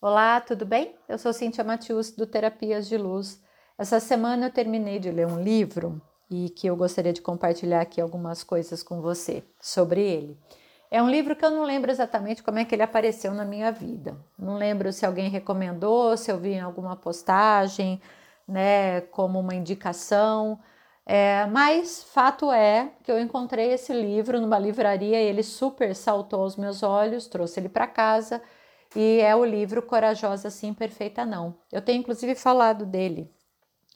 Olá, tudo bem? Eu sou Cintia Matius do Terapias de Luz. Essa semana eu terminei de ler um livro e que eu gostaria de compartilhar aqui algumas coisas com você sobre ele. É um livro que eu não lembro exatamente como é que ele apareceu na minha vida. Não lembro se alguém recomendou, se eu vi em alguma postagem, né, como uma indicação. É, mas fato é que eu encontrei esse livro numa livraria, ele super saltou aos meus olhos, trouxe ele para casa e é o livro Corajosa Sim, Perfeita Não. Eu tenho inclusive falado dele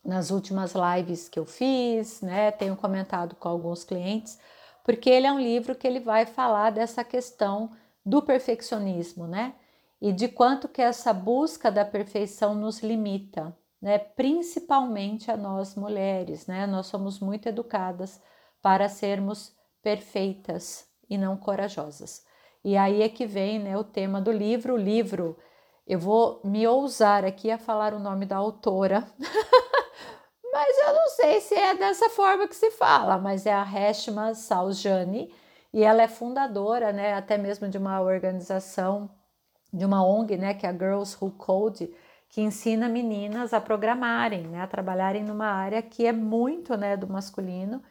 nas últimas lives que eu fiz, né? Tenho comentado com alguns clientes, porque ele é um livro que ele vai falar dessa questão do perfeccionismo, né? E de quanto que essa busca da perfeição nos limita, né? Principalmente a nós mulheres, né? Nós somos muito educadas para sermos perfeitas e não corajosas. E aí é que vem né, o tema do livro. O livro, eu vou me ousar aqui a falar o nome da autora, mas eu não sei se é dessa forma que se fala, mas é a Reshma Saljani, e ela é fundadora, né, até mesmo de uma organização, de uma ONG, né, que é a Girls Who Code, que ensina meninas a programarem, né, a trabalharem numa área que é muito, né, do masculino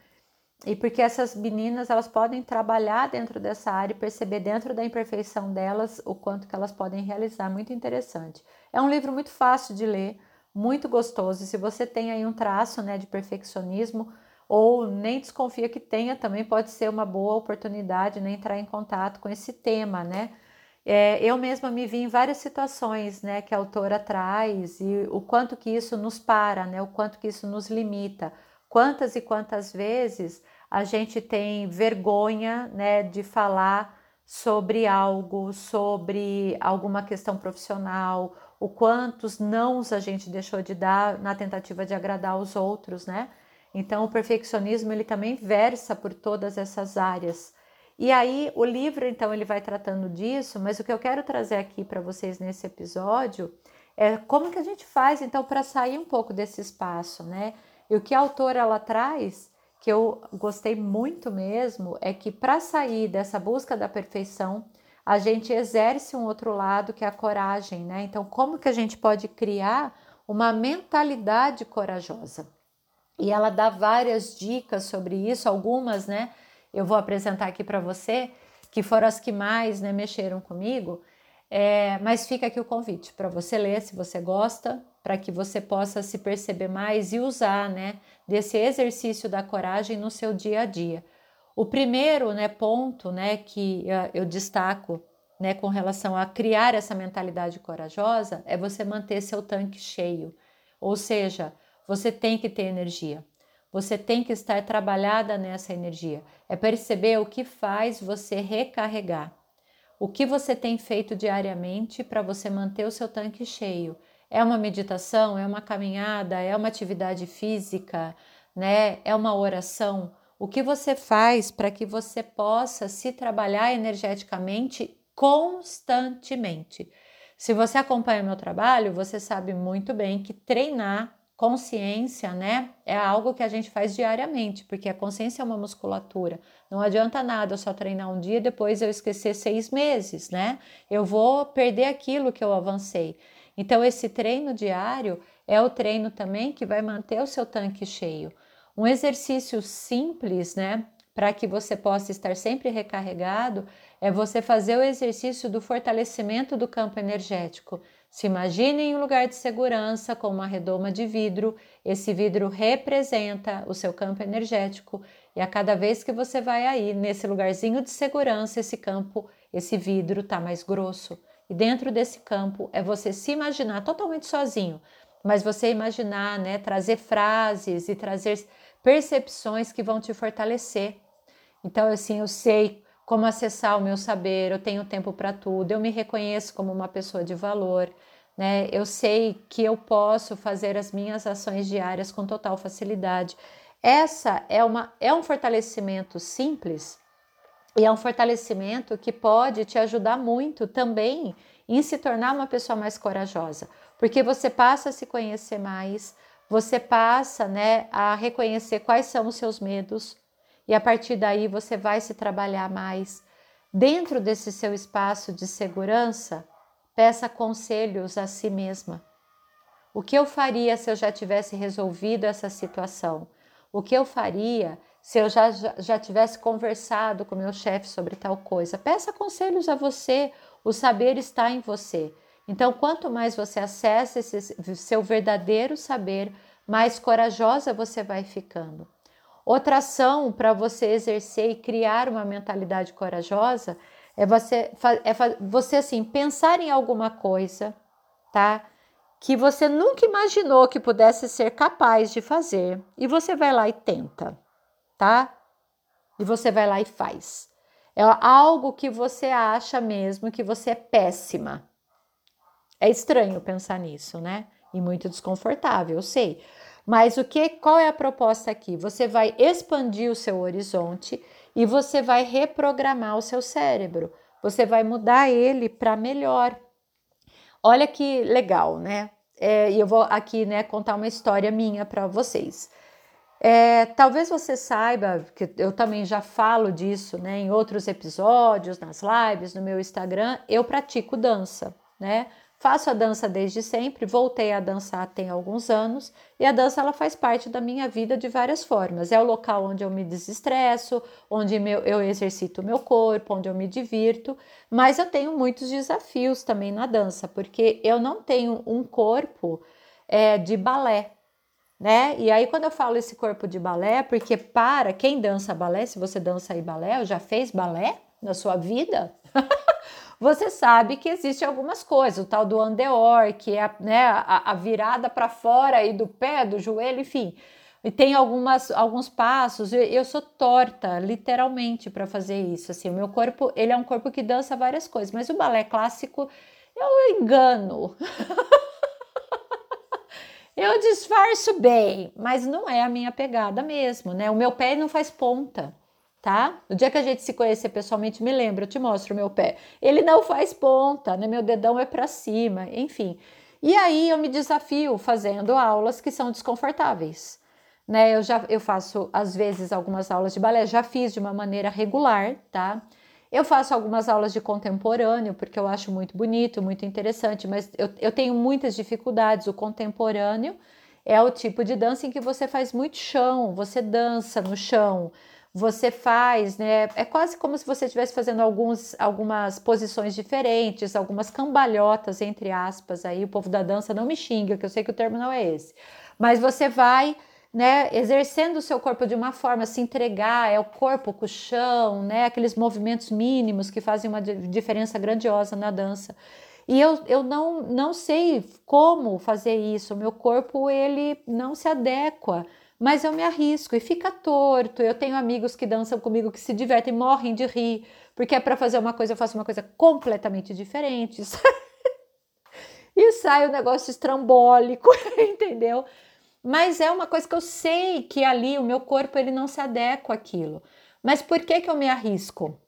e porque essas meninas elas podem trabalhar dentro dessa área e perceber dentro da imperfeição delas o quanto que elas podem realizar, muito interessante. É um livro muito fácil de ler, muito gostoso. E se você tem aí um traço, né, de perfeccionismo ou nem desconfia que tenha, também pode ser uma boa oportunidade, né, entrar em contato com esse tema, né? É, eu mesma me vi em várias situações, né, que a autora traz e o quanto que isso nos para, né, o quanto que isso nos limita. Quantas e quantas vezes a gente tem vergonha né, de falar sobre algo, sobre alguma questão profissional, o quantos nãos a gente deixou de dar na tentativa de agradar os outros, né? Então o perfeccionismo ele também versa por todas essas áreas. E aí o livro então ele vai tratando disso, mas o que eu quero trazer aqui para vocês nesse episódio é como que a gente faz então para sair um pouco desse espaço, né? E o que a autora ela traz, que eu gostei muito mesmo, é que para sair dessa busca da perfeição, a gente exerce um outro lado que é a coragem, né? Então, como que a gente pode criar uma mentalidade corajosa? E ela dá várias dicas sobre isso, algumas, né? Eu vou apresentar aqui para você, que foram as que mais né, mexeram comigo. É, mas fica aqui o convite para você ler se você gosta, para que você possa se perceber mais e usar, né, desse exercício da coragem no seu dia a dia. O primeiro, né, ponto, né, que eu destaco, né, com relação a criar essa mentalidade corajosa é você manter seu tanque cheio. Ou seja, você tem que ter energia. Você tem que estar trabalhada nessa energia. É perceber o que faz você recarregar. O que você tem feito diariamente para você manter o seu tanque cheio? É uma meditação, é uma caminhada, é uma atividade física, né? É uma oração. O que você faz para que você possa se trabalhar energeticamente constantemente? Se você acompanha meu trabalho, você sabe muito bem que treinar consciência, né, é algo que a gente faz diariamente, porque a consciência é uma musculatura. Não adianta nada eu só treinar um dia e depois eu esquecer seis meses, né? Eu vou perder aquilo que eu avancei. Então, esse treino diário é o treino também que vai manter o seu tanque cheio. Um exercício simples, né, para que você possa estar sempre recarregado, é você fazer o exercício do fortalecimento do campo energético. Se imagine em um lugar de segurança com uma redoma de vidro, esse vidro representa o seu campo energético e a cada vez que você vai aí nesse lugarzinho de segurança, esse campo, esse vidro está mais grosso. E dentro desse campo é você se imaginar totalmente sozinho, mas você imaginar, né, trazer frases e trazer percepções que vão te fortalecer. Então, assim, eu sei como acessar o meu saber, eu tenho tempo para tudo, eu me reconheço como uma pessoa de valor, né? Eu sei que eu posso fazer as minhas ações diárias com total facilidade. Essa é uma é um fortalecimento simples, e é um fortalecimento que pode te ajudar muito também em se tornar uma pessoa mais corajosa, porque você passa a se conhecer mais, você passa, né, a reconhecer quais são os seus medos e a partir daí você vai se trabalhar mais dentro desse seu espaço de segurança. Peça conselhos a si mesma. O que eu faria se eu já tivesse resolvido essa situação? O que eu faria se eu já, já, já tivesse conversado com meu chefe sobre tal coisa? Peça conselhos a você, o saber está em você. Então, quanto mais você acessa esse seu verdadeiro saber, mais corajosa você vai ficando. Outra ação para você exercer e criar uma mentalidade corajosa é você, é você assim pensar em alguma coisa, tá? Que você nunca imaginou que pudesse ser capaz de fazer e você vai lá e tenta, tá? E você vai lá e faz. É algo que você acha mesmo que você é péssima. É estranho pensar nisso, né? E muito desconfortável, eu sei. Mas o que, qual é a proposta aqui? Você vai expandir o seu horizonte e você vai reprogramar o seu cérebro. Você vai mudar ele para melhor. Olha que legal, né? É, e eu vou aqui, né, contar uma história minha para vocês. É, talvez você saiba que eu também já falo disso, né, em outros episódios, nas lives, no meu Instagram. Eu pratico dança, né? Faço a dança desde sempre, voltei a dançar tem alguns anos e a dança ela faz parte da minha vida de várias formas. É o local onde eu me desestresso, onde meu, eu exercito o meu corpo, onde eu me divirto, mas eu tenho muitos desafios também na dança, porque eu não tenho um corpo é, de balé, né? E aí, quando eu falo esse corpo de balé, porque para quem dança balé, se você dança aí balé, já fez balé na sua vida? você sabe que existe algumas coisas, o tal do andeor, que é né, a, a virada para fora aí do pé, do joelho, enfim. E tem algumas, alguns passos, eu sou torta, literalmente, para fazer isso. Assim, o meu corpo, ele é um corpo que dança várias coisas, mas o balé clássico, eu engano. eu disfarço bem, mas não é a minha pegada mesmo, né? O meu pé não faz ponta tá? No dia que a gente se conhecer pessoalmente, me lembra, eu te mostro o meu pé. Ele não faz ponta, né? Meu dedão é para cima, enfim. E aí eu me desafio fazendo aulas que são desconfortáveis. Né, eu já eu faço às vezes algumas aulas de balé, já fiz de uma maneira regular, tá? Eu faço algumas aulas de contemporâneo, porque eu acho muito bonito, muito interessante, mas eu, eu tenho muitas dificuldades. O contemporâneo é o tipo de dança em que você faz muito chão, você dança no chão, você faz, né? É quase como se você estivesse fazendo alguns, algumas posições diferentes, algumas cambalhotas, entre aspas. Aí o povo da dança não me xinga, que eu sei que o termo não é esse. Mas você vai, né, exercendo o seu corpo de uma forma, se entregar, é o corpo com o chão, né? Aqueles movimentos mínimos que fazem uma diferença grandiosa na dança. E eu, eu não, não sei como fazer isso. O meu corpo, ele não se adequa mas eu me arrisco e fica torto. Eu tenho amigos que dançam comigo que se divertem, morrem de rir, porque é para fazer uma coisa, eu faço uma coisa completamente diferente. e sai o negócio estrambólico, entendeu? Mas é uma coisa que eu sei que ali o meu corpo ele não se adequa àquilo. Mas por que que eu me arrisco?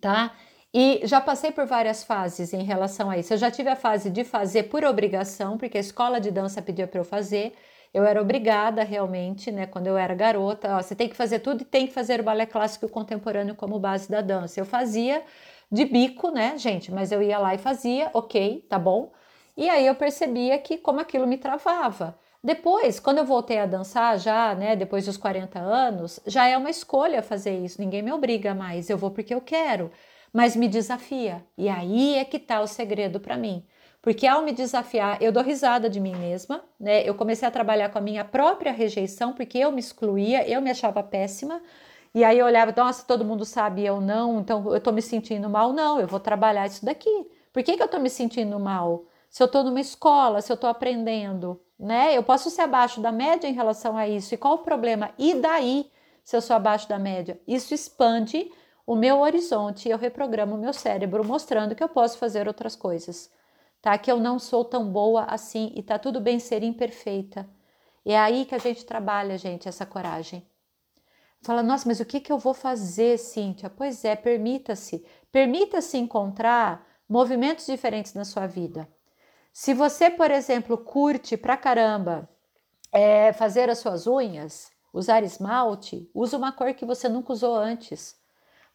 Tá? E já passei por várias fases em relação a isso. Eu já tive a fase de fazer por obrigação, porque a escola de dança pedia para eu fazer eu era obrigada realmente, né, quando eu era garota, ó, você tem que fazer tudo e tem que fazer o balé clássico contemporâneo como base da dança. Eu fazia de bico, né, gente, mas eu ia lá e fazia, ok, tá bom. E aí eu percebia que como aquilo me travava. Depois, quando eu voltei a dançar já, né, depois dos 40 anos, já é uma escolha fazer isso, ninguém me obriga mais, eu vou porque eu quero, mas me desafia. E aí é que tá o segredo para mim. Porque ao me desafiar, eu dou risada de mim mesma, né? Eu comecei a trabalhar com a minha própria rejeição, porque eu me excluía, eu me achava péssima. E aí eu olhava, nossa, todo mundo sabe, eu não, então eu tô me sentindo mal. Não, eu vou trabalhar isso daqui. Por que, que eu tô me sentindo mal? Se eu tô numa escola, se eu tô aprendendo, né? Eu posso ser abaixo da média em relação a isso. E qual o problema? E daí, se eu sou abaixo da média? Isso expande o meu horizonte e eu reprogramo o meu cérebro, mostrando que eu posso fazer outras coisas tá? Que eu não sou tão boa assim e tá tudo bem ser imperfeita. E é aí que a gente trabalha, gente, essa coragem. Fala, nossa, mas o que, que eu vou fazer, Cíntia? Pois é, permita-se. Permita-se encontrar movimentos diferentes na sua vida. Se você, por exemplo, curte pra caramba é, fazer as suas unhas, usar esmalte, use uma cor que você nunca usou antes.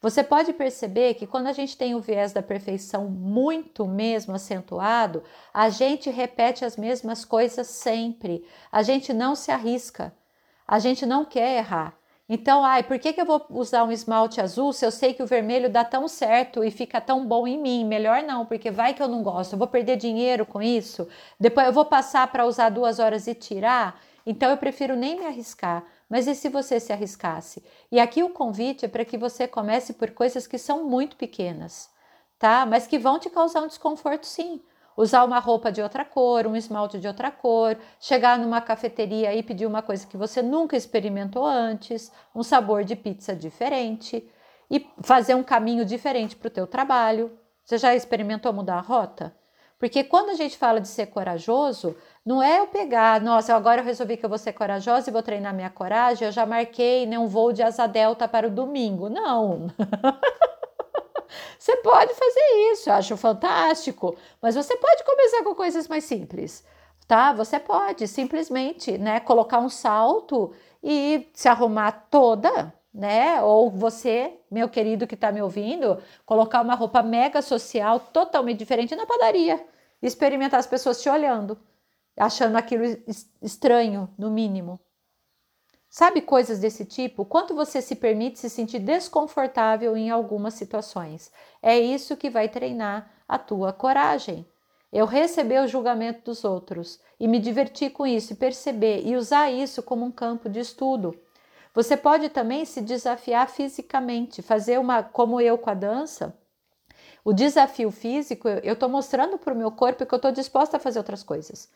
Você pode perceber que quando a gente tem o viés da perfeição muito mesmo acentuado, a gente repete as mesmas coisas sempre. A gente não se arrisca. A gente não quer errar. Então, ai, por que, que eu vou usar um esmalte azul se eu sei que o vermelho dá tão certo e fica tão bom em mim? Melhor não, porque vai que eu não gosto, eu vou perder dinheiro com isso, depois eu vou passar para usar duas horas e tirar. Então, eu prefiro nem me arriscar. Mas e se você se arriscasse? E aqui o convite é para que você comece por coisas que são muito pequenas, tá? Mas que vão te causar um desconforto, sim usar uma roupa de outra cor, um esmalte de outra cor, chegar numa cafeteria e pedir uma coisa que você nunca experimentou antes, um sabor de pizza diferente e fazer um caminho diferente para o teu trabalho. Você já experimentou mudar a rota? Porque quando a gente fala de ser corajoso, não é eu pegar, nossa, agora eu resolvi que eu vou ser corajosa e vou treinar minha coragem, eu já marquei né, um voo de asa delta para o domingo. Não. Você pode fazer isso, eu acho fantástico, mas você pode começar com coisas mais simples, tá? Você pode simplesmente, né, colocar um salto e se arrumar toda, né? Ou você, meu querido que está me ouvindo, colocar uma roupa mega social totalmente diferente na padaria, experimentar as pessoas te olhando, achando aquilo estranho, no mínimo. Sabe coisas desse tipo? Quanto você se permite se sentir desconfortável em algumas situações. É isso que vai treinar a tua coragem. Eu receber o julgamento dos outros e me divertir com isso e perceber e usar isso como um campo de estudo. Você pode também se desafiar fisicamente, fazer uma, como eu com a dança. O desafio físico, eu estou mostrando para o meu corpo que eu estou disposta a fazer outras coisas.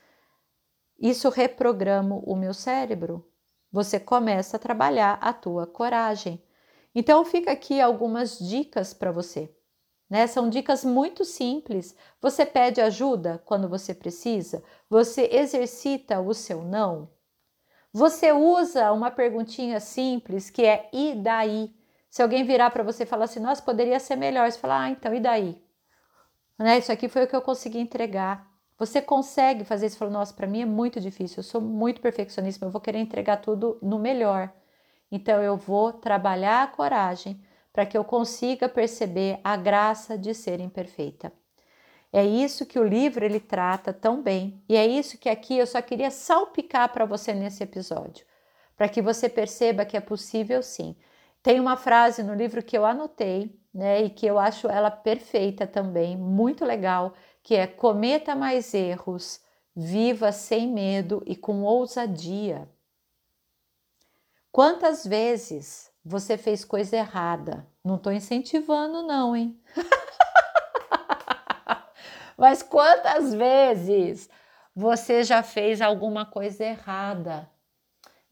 Isso reprograma o meu cérebro você começa a trabalhar a tua coragem. Então fica aqui algumas dicas para você. Né? São dicas muito simples. Você pede ajuda quando você precisa? Você exercita o seu não? Você usa uma perguntinha simples que é e daí? Se alguém virar para você e falar assim, nossa, poderia ser melhor, você fala, ah, então e daí? Né? Isso aqui foi o que eu consegui entregar. Você consegue fazer isso? Falou, nossa, para mim é muito difícil, eu sou muito perfeccionista, eu vou querer entregar tudo no melhor. Então eu vou trabalhar a coragem para que eu consiga perceber a graça de ser imperfeita. É isso que o livro ele trata tão bem, e é isso que aqui eu só queria salpicar para você nesse episódio, para que você perceba que é possível sim. Tem uma frase no livro que eu anotei, né, e que eu acho ela perfeita também, muito legal, que é cometa mais erros, viva sem medo e com ousadia. Quantas vezes você fez coisa errada? Não estou incentivando, não, hein? Mas quantas vezes você já fez alguma coisa errada?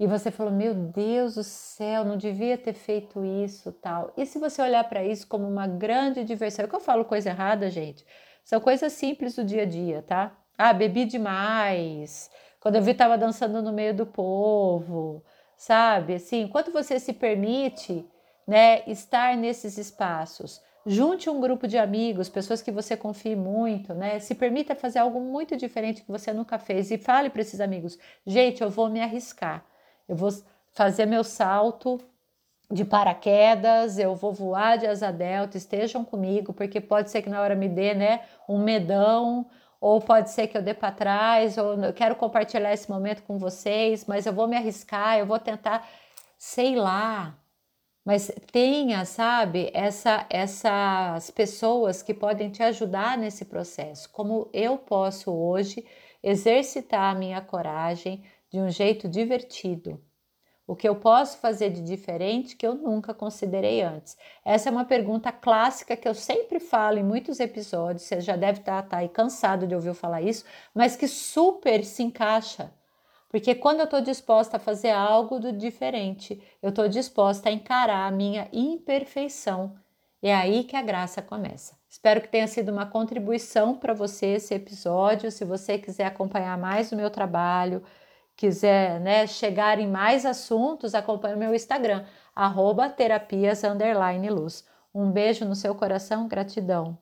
E você falou: Meu Deus do céu, não devia ter feito isso, tal. E se você olhar para isso como uma grande diversão? É que eu falo coisa errada, gente. São coisas simples do dia a dia, tá? Ah, bebi demais. Quando eu vi, estava dançando no meio do povo, sabe? Assim, enquanto você se permite, né, estar nesses espaços, junte um grupo de amigos, pessoas que você confie muito, né? Se permita fazer algo muito diferente que você nunca fez e fale para esses amigos: gente, eu vou me arriscar, eu vou fazer meu salto de paraquedas, eu vou voar de asa delta, estejam comigo, porque pode ser que na hora me dê, né, um medão, ou pode ser que eu dê para trás, ou eu quero compartilhar esse momento com vocês, mas eu vou me arriscar, eu vou tentar, sei lá. Mas tenha, sabe, essa, essas pessoas que podem te ajudar nesse processo, como eu posso hoje exercitar a minha coragem de um jeito divertido o que eu posso fazer de diferente que eu nunca considerei antes? Essa é uma pergunta clássica que eu sempre falo em muitos episódios. Você já deve estar tá, tá aí cansado de ouvir falar isso, mas que super se encaixa. Porque quando eu estou disposta a fazer algo do diferente, eu estou disposta a encarar a minha imperfeição. É aí que a graça começa. Espero que tenha sido uma contribuição para você esse episódio. Se você quiser acompanhar mais o meu trabalho, quiser né, chegar em mais assuntos, acompanhe o meu Instagram, arroba terapias luz. Um beijo no seu coração, gratidão.